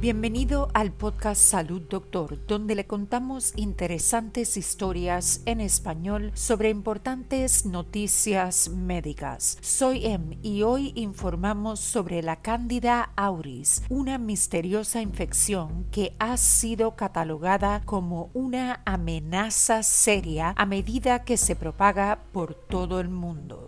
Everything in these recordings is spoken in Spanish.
Bienvenido al podcast Salud Doctor, donde le contamos interesantes historias en español sobre importantes noticias médicas. Soy Em y hoy informamos sobre la Cándida auris, una misteriosa infección que ha sido catalogada como una amenaza seria a medida que se propaga por todo el mundo.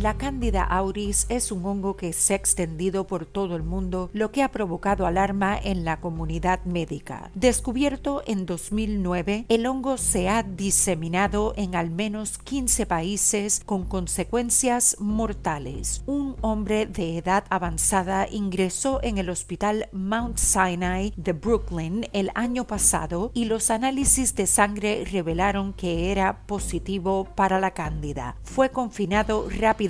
La Cándida auris es un hongo que se ha extendido por todo el mundo, lo que ha provocado alarma en la comunidad médica. Descubierto en 2009, el hongo se ha diseminado en al menos 15 países con consecuencias mortales. Un hombre de edad avanzada ingresó en el hospital Mount Sinai de Brooklyn el año pasado y los análisis de sangre revelaron que era positivo para la cándida. Fue confinado rápidamente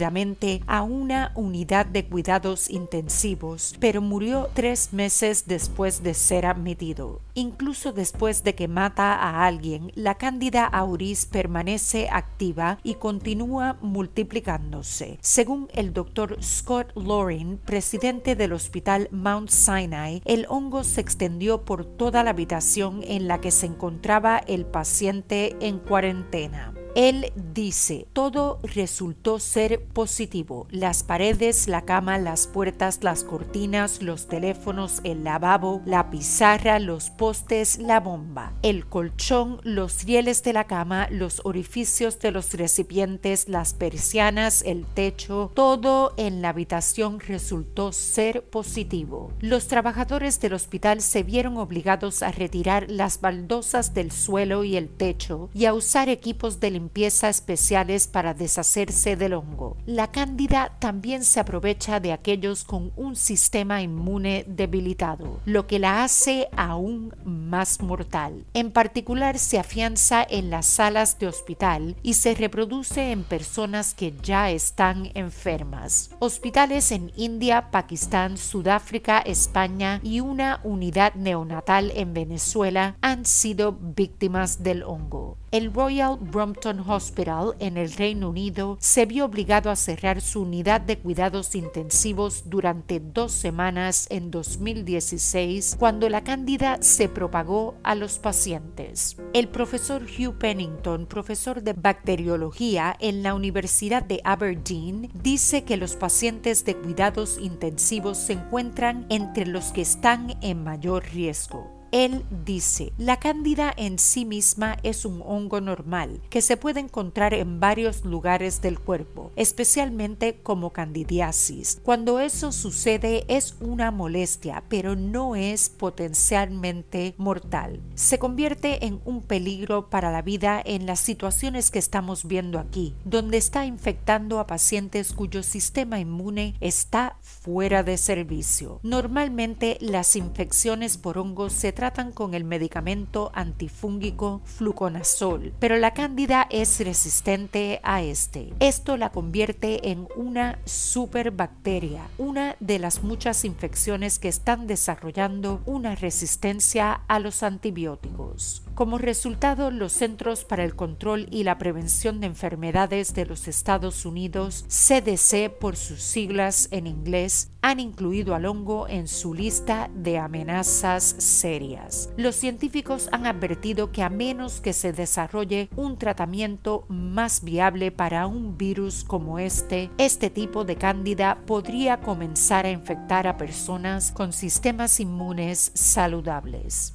a una unidad de cuidados intensivos, pero murió tres meses después de ser admitido. Incluso después de que mata a alguien, la cándida auris permanece activa y continúa multiplicándose. Según el doctor Scott Loring, presidente del hospital Mount Sinai, el hongo se extendió por toda la habitación en la que se encontraba el paciente en cuarentena. Él dice, todo resultó ser positivo. Las paredes, la cama, las puertas, las cortinas, los teléfonos, el lavabo, la pizarra, los postes, la bomba, el colchón, los rieles de la cama, los orificios de los recipientes, las persianas, el techo, todo en la habitación resultó ser positivo. Los trabajadores del hospital se vieron obligados a retirar las baldosas del suelo y el techo y a usar equipos de limpieza especiales para deshacerse del hongo. La cándida también se aprovecha de aquellos con un sistema inmune debilitado, lo que la hace aún más mortal. En particular se afianza en las salas de hospital y se reproduce en personas que ya están enfermas. Hospitales en India, Pakistán, Sudáfrica, España y una unidad neonatal en Venezuela han sido víctimas del hongo. El Royal Brompton Hospital en el Reino Unido se vio obligado a cerrar su unidad de cuidados intensivos durante dos semanas en 2016 cuando la cándida se propagó a los pacientes. El profesor Hugh Pennington, profesor de bacteriología en la Universidad de Aberdeen, dice que los pacientes de cuidados intensivos se encuentran entre los que están en mayor riesgo. Él dice, la cándida en sí misma es un hongo normal que se puede encontrar en varios lugares del cuerpo, especialmente como candidiasis. Cuando eso sucede es una molestia, pero no es potencialmente mortal. Se convierte en un peligro para la vida en las situaciones que estamos viendo aquí, donde está infectando a pacientes cuyo sistema inmune está fuera de servicio. Normalmente las infecciones por hongos se tratan con el medicamento antifúngico fluconazol, pero la cándida es resistente a este. Esto la convierte en una superbacteria, una de las muchas infecciones que están desarrollando una resistencia a los antibióticos. Como resultado, los Centros para el Control y la Prevención de Enfermedades de los Estados Unidos, CDC por sus siglas en inglés, han incluido al hongo en su lista de amenazas serias. Los científicos han advertido que a menos que se desarrolle un tratamiento más viable para un virus como este, este tipo de cándida podría comenzar a infectar a personas con sistemas inmunes saludables.